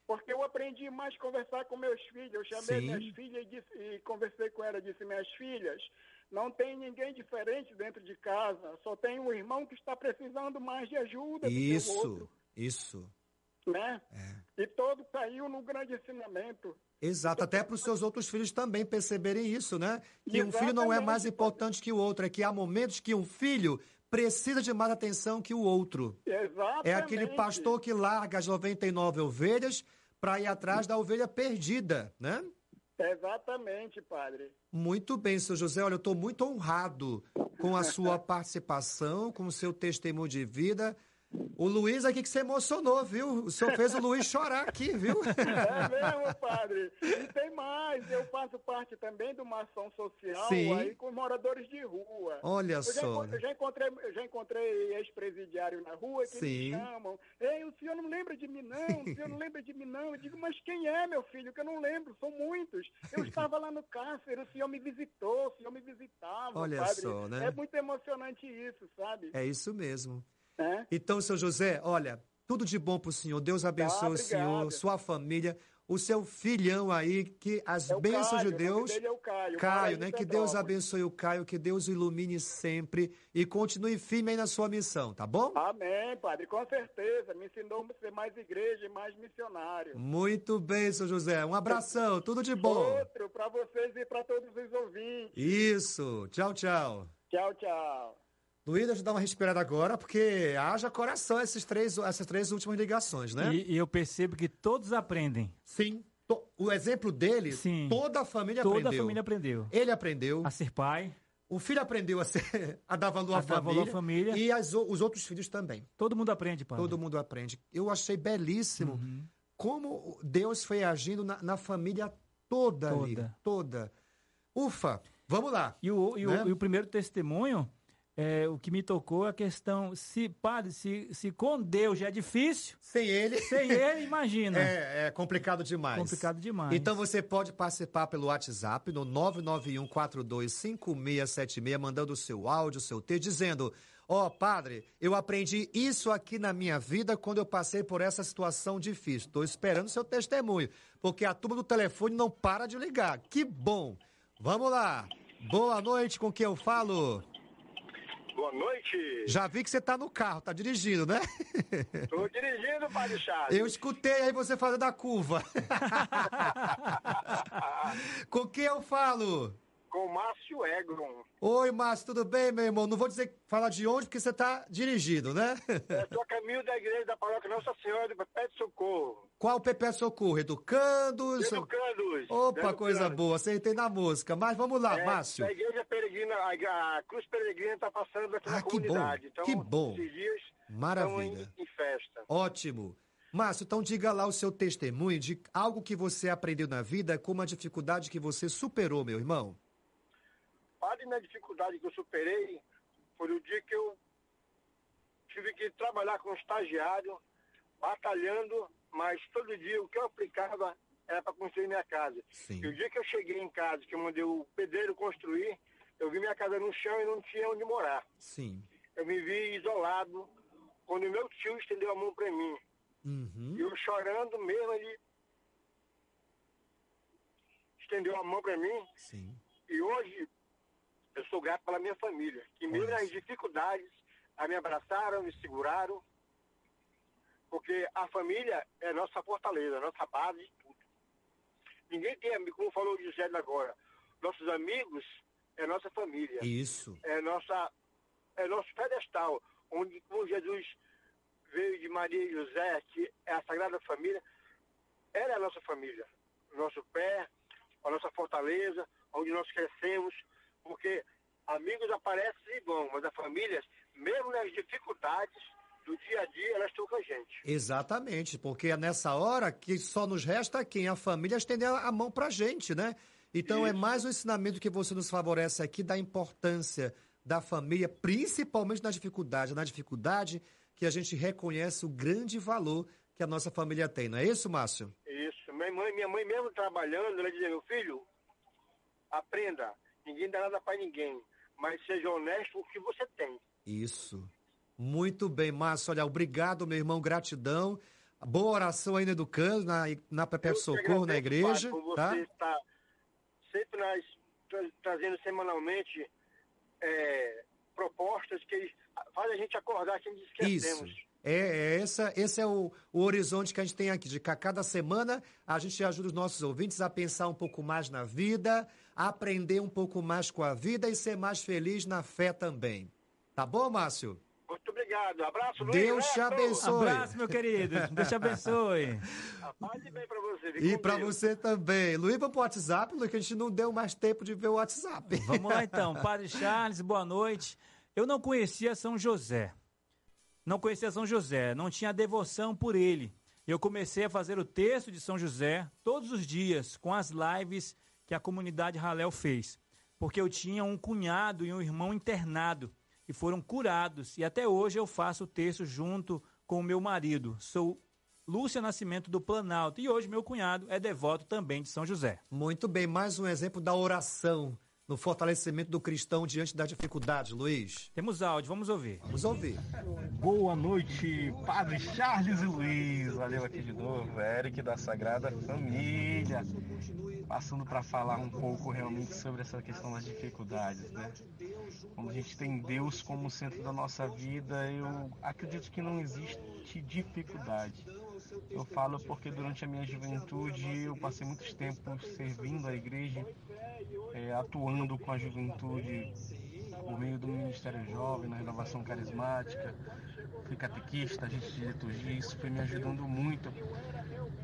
Porque eu aprendi mais a conversar com meus filhos. Eu chamei Sim. minhas filhas e, disse- e conversei com elas. Disse, minhas filhas, não tem ninguém diferente dentro de casa. Só tem um irmão que está precisando mais de ajuda Isso, isso. Né? É. E todo caiu no grande ensinamento. Exato, até para os seus outros filhos também perceberem isso, né? Que um filho não é mais Exatamente, importante que o outro, é que há momentos que um filho precisa de mais atenção que o outro. Exatamente. É aquele pastor que larga as 99 ovelhas para ir atrás da ovelha perdida, né? Exatamente, padre. Muito bem, seu José. Olha, eu estou muito honrado com a sua participação, com o seu testemunho de vida. O Luiz aqui que se emocionou, viu? O senhor fez o Luiz chorar aqui, viu? É mesmo, padre. E tem mais, eu faço parte também de uma ação social Sim. aí com moradores de rua. Olha Eu já, só. encon- eu já encontrei, eu já encontrei ex-presidiário na rua que Sim. me chamam. Ei, o senhor não lembra de mim, não? O senhor não lembra de mim, não? Eu digo, mas quem é, meu filho? Que eu não lembro, são muitos. Eu estava lá no cárcere, o senhor me visitou, o senhor me visitava, Olha padre. só, né? É muito emocionante isso, sabe? É isso mesmo. É. Então, seu José, olha, tudo de bom pro senhor. Deus abençoe o obrigado. senhor, sua família, o seu filhão aí, que as É o bênçãos Caio, de o Deus. é o Caio, Caio, em né? Que Deus abençoe o Caio, que Deus o ilumine sempre e continue firme aí na sua missão, tá bom? Amém, padre, com certeza. Me ensinou a ser mais igreja e mais missionário. Muito bem, seu José. Um abração, tudo de bom. Outro para vocês e para todos os ouvintes. Isso. Tchau, tchau. Tchau, tchau. Luiz, deixa eu dar uma respirada agora, porque haja coração esses três, essas três últimas ligações, né? E, e eu percebo que todos aprendem. Sim. O exemplo dele, Sim. toda a família Toda aprendeu. a família aprendeu. Ele aprendeu, A ser pai, o filho aprendeu a, ser, a dar valor A à dar família, valor à família. e as o- os outros filhos também. todo mundo aprende, pai. Todo mundo aprende. Eu achei belíssimo Uhum. como Deus foi agindo na, na família toda, ali. Toda. Toda. Ufa, vamos lá. E o, e o- Né? e o primeiro testemunho, é, o que me tocou é a questão, se, padre, se, se com Deus já é difícil, Sem ele. sem ele, imagina. É, é complicado demais. Complicado demais. Então você pode participar pelo WhatsApp no 991425676, mandando o seu áudio, o seu texto, dizendo: Ó, padre, eu aprendi isso aqui na minha vida quando eu passei por essa situação difícil. Estou esperando seu testemunho, porque a turma do telefone não para de ligar. Que bom! Vamos lá. Boa noite, com quem eu falo? Boa noite. Já vi que você tá no carro, tá dirigindo, né? Estou dirigindo, Padre Chaves. Eu escutei aí você fazendo a curva. Com quem eu falo? Com Márcio Egron. Oi, Márcio, tudo bem, meu irmão? Não vou dizer falar de onde, porque você tá dirigindo, né? Estou a caminho da igreja da paróquia Nossa Senhora do Pé de Socorro. Qual o Pepe Socorro? Educando? Educandos. Opa, Educandos. coisa boa, acertei na música. Mas vamos lá, É, Márcio. A igreja peregrina, a, a Cruz Peregrina está passando aqui Ah, na que bom, comunidade. Então, que bom. esses dias Maravilha. em, em festa. Ótimo. Márcio, então diga lá o seu testemunho de algo que você aprendeu na vida com uma dificuldade que você superou, meu irmão. Padre, na dificuldade que eu superei foi o dia que eu tive que trabalhar com estagiário, batalhando, mas todo dia o que eu aplicava era para construir minha casa. Sim. E o dia que eu cheguei em casa, que eu mandei o pedreiro construir, eu vi minha casa no chão e não tinha onde morar. Sim. Eu me vi isolado quando meu tio estendeu a mão para mim. Uhum. E eu chorando mesmo, ele estendeu a mão para mim. Sim. E hoje eu sou grato pela minha família, que mesmo nas dificuldades, a me abraçaram, me seguraram, porque a família é nossa fortaleza, nossa base de tudo. Ninguém tem, amigo, como falou o José agora, nossos amigos é nossa família, Isso. é nossa é nosso pedestal, onde como Jesus veio de Maria e José, que é a Sagrada Família, ela é a nossa família, o nosso pé, a nossa fortaleza, onde nós crescemos, porque amigos aparecem e vão, mas a família, mesmo nas dificuldades do dia a dia, elas estão com a gente. Exatamente, porque é nessa hora que só nos resta quem? A família estender a mão pra gente, né? Então é mais um ensinamento que você nos favorece aqui da importância da família, principalmente na dificuldade. Na dificuldade que a gente reconhece o grande valor que a nossa família tem, não é isso, Márcio? Isso. Minha mãe, minha mãe mesmo trabalhando, ela dizia, meu filho, aprenda, ninguém dá nada para ninguém, mas seja honesto com o que você tem. Isso. Muito bem, Márcio. Olha, obrigado, meu irmão, gratidão. Boa oração aí no Educando, na, na que Socorro, na igreja, Padre, tá? você estar sempre nas, tra- trazendo semanalmente é, propostas que fazem a gente acordar que a gente esquecemos. Isso. É, é essa, esse é o, o horizonte que a gente tem aqui, de que a cada semana a gente ajuda os nossos ouvintes a pensar um pouco mais na vida, aprender um pouco mais com a vida e ser mais feliz na fé também. Tá bom, Márcio? Muito obrigado. Abraço, Luiz. Deus te abençoe. Abraço, meu querido. Deus te abençoe. A paz e bem pra você. E você também. Luiz, vamos pro WhatsApp, Luiz, que a gente não deu mais tempo de ver o WhatsApp. Vamos lá então. Padre Charles, boa noite. Eu não conhecia São José. não conhecia São José, não tinha devoção por ele. Eu comecei a fazer o texto de São José todos os dias com as lives que a comunidade Raléu fez, porque eu tinha um cunhado e um irmão internado e foram curados. E até hoje eu faço o texto junto com o meu marido. Sou Lúcia Nascimento do Planalto e hoje meu cunhado é devoto também de São José. Muito bem, mais um exemplo da oração no fortalecimento do cristão diante da dificuldade, Luiz. Temos áudio, vamos ouvir. Vamos ouvir. Boa noite, Padre Charles e Luiz. Valeu aqui de novo, Eric da Sagrada Família. Passando para falar um pouco realmente sobre essa questão das dificuldades, né? Quando a gente tem Deus como centro da nossa vida, eu acredito que não existe dificuldade. Eu falo porque durante a minha juventude eu passei muitos tempos servindo a igreja, é, atuando com a juventude por meio do Ministério Jovem, na renovação carismática, fui catequista, agente de liturgia, isso foi me ajudando muito.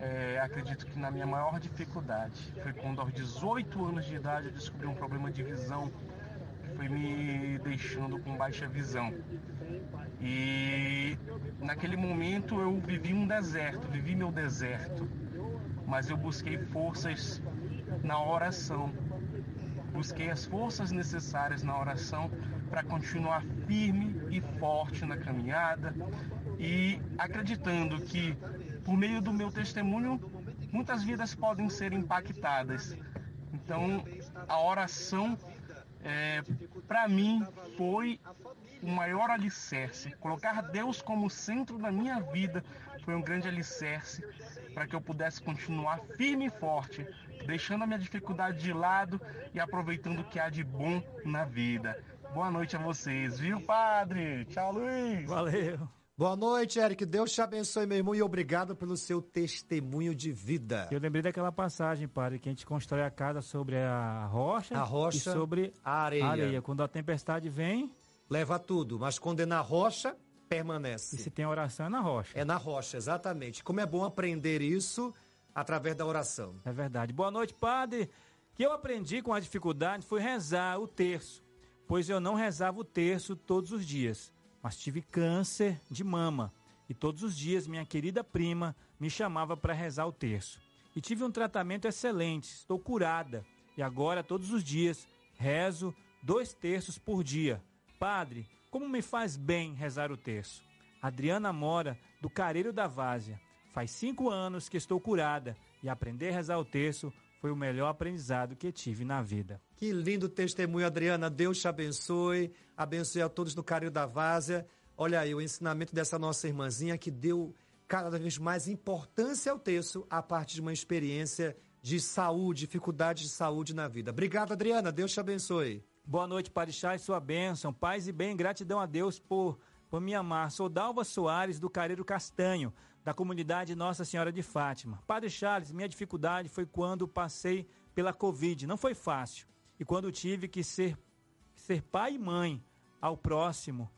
É, acredito que na minha maior dificuldade foi quando aos 18 anos de idade eu descobri um problema de visão que foi me deixando com baixa visão. E naquele momento eu vivi um deserto, vivi meu deserto, mas eu busquei forças na oração. Busquei as forças necessárias na oração para continuar firme e forte na caminhada e acreditando que por meio do meu testemunho muitas vidas podem ser impactadas. Então a oração é, para mim foi o maior alicerce. Colocar Deus como centro da minha vida foi um grande alicerce para que eu pudesse continuar firme e forte, deixando a minha dificuldade de lado e aproveitando o que há de bom na vida. Boa noite a vocês, viu, padre? Tchau, Luiz. Valeu. Boa noite, Eric. Deus te abençoe, meu irmão, e obrigado pelo seu testemunho de vida. Eu lembrei daquela passagem, padre, que a gente constrói a casa sobre a rocha, A rocha, e sobre a areia. a areia. Quando a tempestade vem, Leva tudo, mas quando é na rocha, permanece. e se tem oração é na rocha. É na rocha, exatamente. Como é bom aprender isso através da oração. É verdade. Boa noite, padre. O que eu aprendi com a dificuldade foi rezar o terço, pois eu não rezava o terço todos os dias, mas tive câncer de mama e todos os dias minha querida prima me chamava para rezar o terço. E tive um tratamento excelente, estou curada e agora todos os dias rezo dois terços por dia. Padre, como me faz bem rezar o terço? Adriana Mora, do Careiro da Várzea. Faz cinco anos que estou curada e aprender a rezar o terço foi o melhor aprendizado que tive na vida. Que lindo testemunho, Adriana. Deus te abençoe. Abençoe a todos do Carinho da Várzea. Olha aí, o ensinamento dessa nossa irmãzinha que deu cada vez mais importância ao texto a partir de uma experiência de saúde, dificuldade de saúde na vida. Obrigado, Adriana. Deus te abençoe. Boa noite, Padre Charles, sua bênção, paz e bem, gratidão a Deus por, por me amar. Sou Dalva Soares, do Careiro Castanho, da comunidade Nossa Senhora de Fátima. Padre Charles, minha dificuldade foi quando passei pela Covid, não foi fácil. E quando tive que ser, ser pai e mãe ao próximo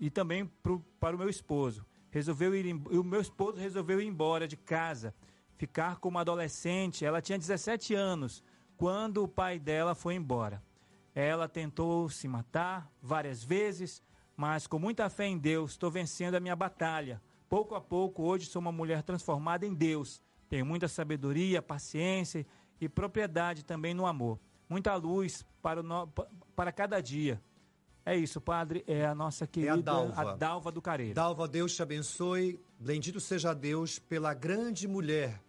e também pro, para o meu esposo. Resolveu ir, o meu esposo resolveu ir embora de casa, ficar como adolescente. Ela tinha 17 anos quando o pai dela foi embora. Ela tentou se matar várias vezes, mas com muita fé em Deus, estou vencendo a minha batalha. Pouco a pouco, hoje sou uma mulher transformada em Deus. Tenho muita sabedoria, paciência e propriedade também no amor. Muita luz para, o no- pa- para cada dia. É isso, padre. É a nossa querida Dalva. a Dalva do Careiro. Dalva, Deus te abençoe. Bendito seja Deus pela grande mulher,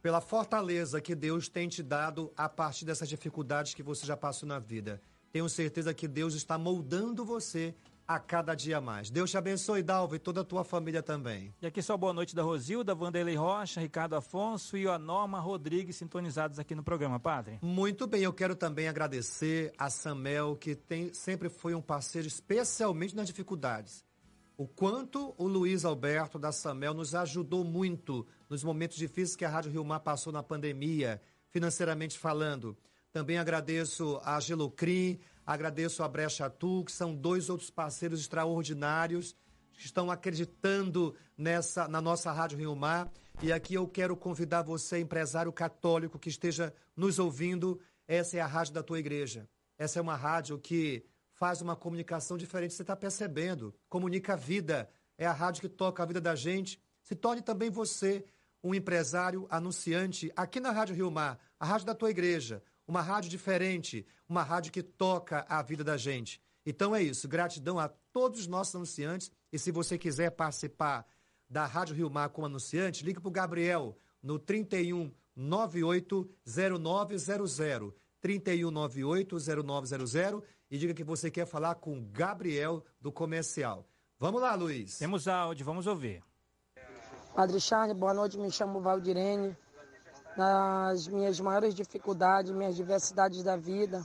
pela fortaleza que Deus tem te dado a partir dessas dificuldades que você já passou na vida. Tenho certeza que Deus está moldando você a cada dia mais. Deus te abençoe, Dalva, e toda a tua família também. E aqui só boa noite da Rosilda, Vanderlei Rocha, Ricardo Afonso e a Norma Rodrigues sintonizados aqui no programa, padre. Muito bem, eu quero também agradecer a Samel, que tem, sempre foi um parceiro, especialmente nas dificuldades. O quanto o Luiz Alberto da Samel nos ajudou muito nos momentos difíceis que a Rádio Rio Mar passou na pandemia, financeiramente falando. Também agradeço a Gelocrim, agradeço a Brecha Tu, que são dois outros parceiros extraordinários que estão acreditando nessa na nossa Rádio Rio Mar. E aqui eu quero convidar você, empresário católico que esteja nos ouvindo, essa é a rádio da tua igreja. Essa é uma rádio que faz uma comunicação diferente, você está percebendo. Comunica a vida, é a rádio que toca a vida da gente. Se torne também você um empresário anunciante aqui na Rádio Rio Mar, a rádio da tua igreja, uma rádio diferente, uma rádio que toca a vida da gente. Então é isso, gratidão a todos os nossos anunciantes e se você quiser participar da Rádio Rio Mar como anunciante, ligue para o Gabriel no 31 98 0900. 31 98 0900 e diga que você quer falar com o Gabriel do comercial. Vamos lá, Luiz. Temos áudio, vamos ouvir. Padre Charles, boa noite, me chamo Valdirene. Nas minhas maiores dificuldades, minhas diversidades da vida,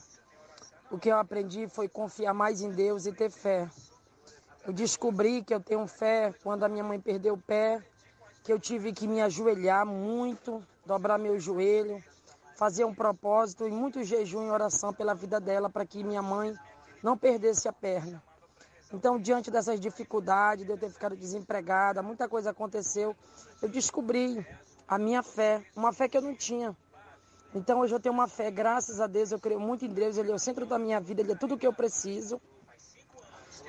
o que eu aprendi foi confiar mais em Deus e ter fé. Eu descobri que eu tenho fé quando a minha mãe perdeu o pé, que eu tive que me ajoelhar muito, dobrar meu joelho, fazer um propósito e muito jejum e oração pela vida dela para que minha mãe não perdesse a perna. Então, diante dessas dificuldades, de eu ter ficado desempregada, muita coisa aconteceu, eu descobri a minha fé, uma fé que eu não tinha. Então, hoje eu tenho uma fé, graças a Deus, eu creio muito em Deus, Ele é o centro da minha vida, Ele é tudo o que eu preciso.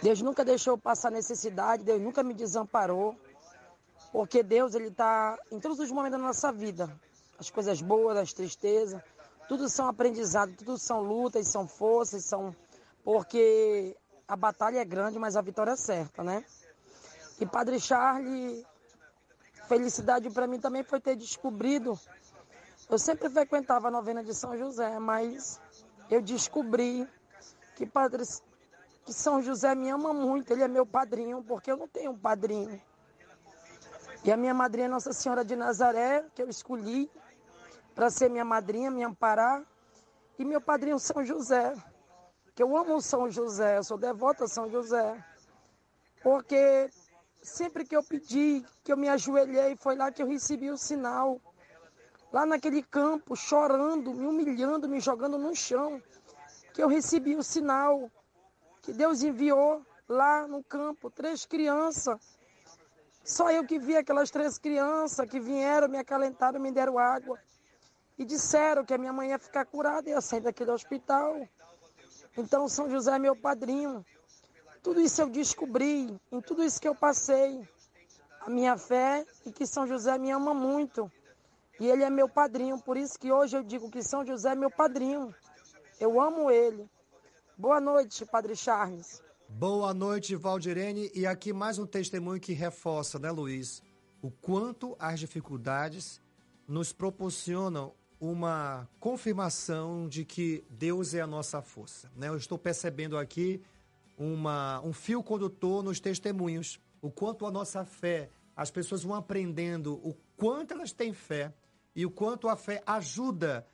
Deus nunca deixou eu passar necessidade, Deus nunca me desamparou, porque Deus, Ele está em todos os momentos da nossa vida as coisas boas, as tristezas, tudo são aprendizado, tudo são lutas, são forças, são porque a batalha é grande, mas a vitória é certa, né? E Padre Charles, felicidade para mim também foi ter descobrido. Eu sempre frequentava a novena de São José, mas eu descobri que Padre que São José me ama muito, ele é meu padrinho, porque eu não tenho um padrinho. E a minha madrinha Nossa Senhora de Nazaré, que eu escolhi, para ser minha madrinha, me amparar. E meu padrinho São José, que eu amo São José, eu sou devota a São José. Porque sempre que eu pedi, que eu me ajoelhei, foi lá que eu recebi o sinal. Lá naquele campo, chorando, me humilhando, me jogando no chão, que eu recebi o sinal que Deus enviou lá no campo, três crianças. Só eu que vi aquelas três crianças que vieram, me acalentaram, me deram água e disseram que a minha mãe ia ficar curada e ia sair daquele hospital. Então São José é meu padrinho. Tudo isso eu descobri, em tudo isso que eu passei, a minha fé e que São José me ama muito. E ele é meu padrinho, por isso que hoje eu digo que São José é meu padrinho. Eu amo ele. Boa noite, Padre Charles. Boa noite, Valdirene. E aqui mais um testemunho que reforça, né, Luiz? O quanto as dificuldades nos proporcionam uma confirmação de que Deus é a nossa força. Né? Eu estou percebendo aqui uma, um fio condutor nos testemunhos, o quanto a nossa fé, as pessoas vão aprendendo o quanto elas têm fé e o quanto a fé ajuda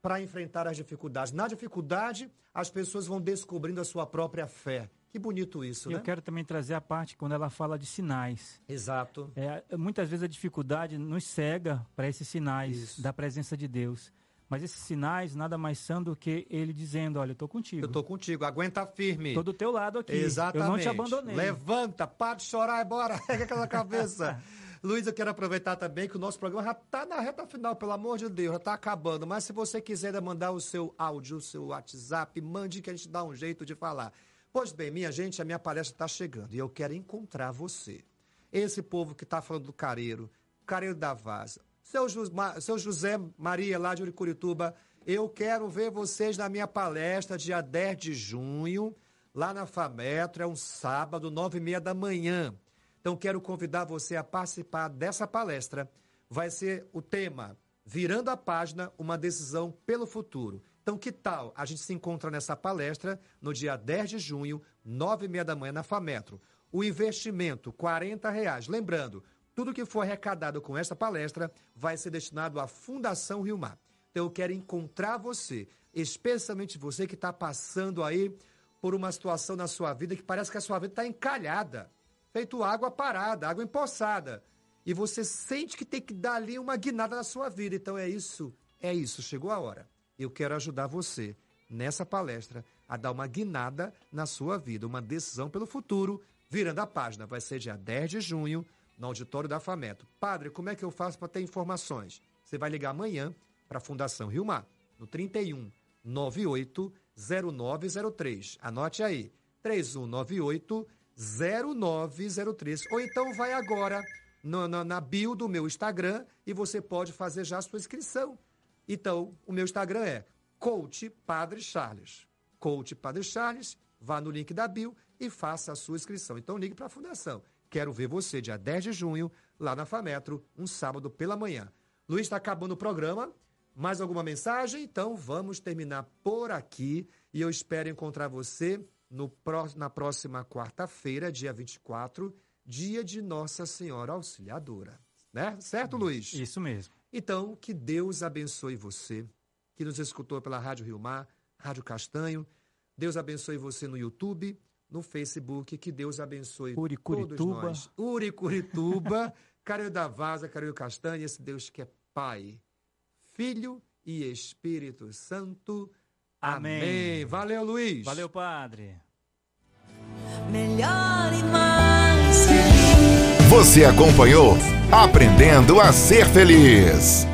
para enfrentar as dificuldades. Na dificuldade, as pessoas vão descobrindo a sua própria fé. Que bonito isso, e né? Eu quero também trazer a parte quando ela fala de sinais. Exato. É, muitas vezes a dificuldade nos cega para esses sinais isso. da presença de Deus. Mas esses sinais nada mais são do que ele dizendo, olha, eu estou contigo. Eu estou contigo, aguenta firme. Estou do teu lado aqui. Exatamente. Eu não te abandonei. Levanta, para de chorar e bora, pega aquela cabeça. Luiz, eu quero aproveitar também que o nosso programa já está na reta final, pelo amor de Deus, já está acabando. Mas se você quiser mandar o seu áudio, o seu WhatsApp, mande que a gente dá um jeito de falar. Pois bem, minha gente, a minha palestra está chegando e eu quero encontrar você. Esse povo que está falando do Careiro, Careiro da Vaza, seu, seu José Maria lá de Uricurituba, eu quero ver vocês na minha palestra dia 10 de junho, lá na FAMetro, é um sábado, nove e meia da manhã. Então quero convidar você a participar dessa palestra. Vai ser o tema Virando a Página, uma decisão pelo futuro. Então, que tal a gente se encontra nessa palestra no dia 10 de junho, nove e meia da manhã, na FAMetro. O investimento, 40 reais. Lembrando, tudo que for arrecadado com essa palestra vai ser destinado à Fundação Rio Mar. Então, eu quero encontrar você, especialmente você que está passando aí por uma situação na sua vida que parece que a sua vida está encalhada, feito água parada, água empoçada. E você sente que tem que dar ali uma guinada na sua vida. Então, é isso, é isso, chegou a hora eu quero ajudar você nessa palestra a dar uma guinada na sua vida, uma decisão pelo futuro, virando a página. Vai ser dia 10 de junho, no auditório da FAMETO. Padre, como é que eu faço para ter informações? Você vai ligar amanhã para a Fundação Rio Mar, no 31 98 0903. Anote aí, 3198 0903. Ou então vai agora na bio do meu Instagram e você pode fazer já a sua inscrição. Então, o meu Instagram é Coach Padre Charles. Coach Padre Charles, vá no link da bio e faça a sua inscrição. Então, ligue para a Fundação. Quero ver você dia 10 de junho, lá na FAMetro, um sábado pela manhã. Luiz, está acabando o programa. Mais alguma mensagem? Então, vamos terminar por aqui. E eu espero encontrar você no na próxima quarta-feira, dia 24, dia de Nossa Senhora Auxiliadora. Né? Certo, Luiz? Isso mesmo. Então, que Deus abençoe você, que nos escutou pela Rádio Rio Mar, Rádio Castanho. Deus abençoe você no YouTube, no Facebook. Que Deus abençoe todos Uricurituba. nós. Uricurituba, Carinho da Vaza, Carinho Castanho. Esse Deus que é Pai, Filho e Espírito Santo. Amém. Amém. Valeu, Luiz. Valeu, padre. melhor e mais feliz. Você acompanhou Aprendendo a Ser Feliz.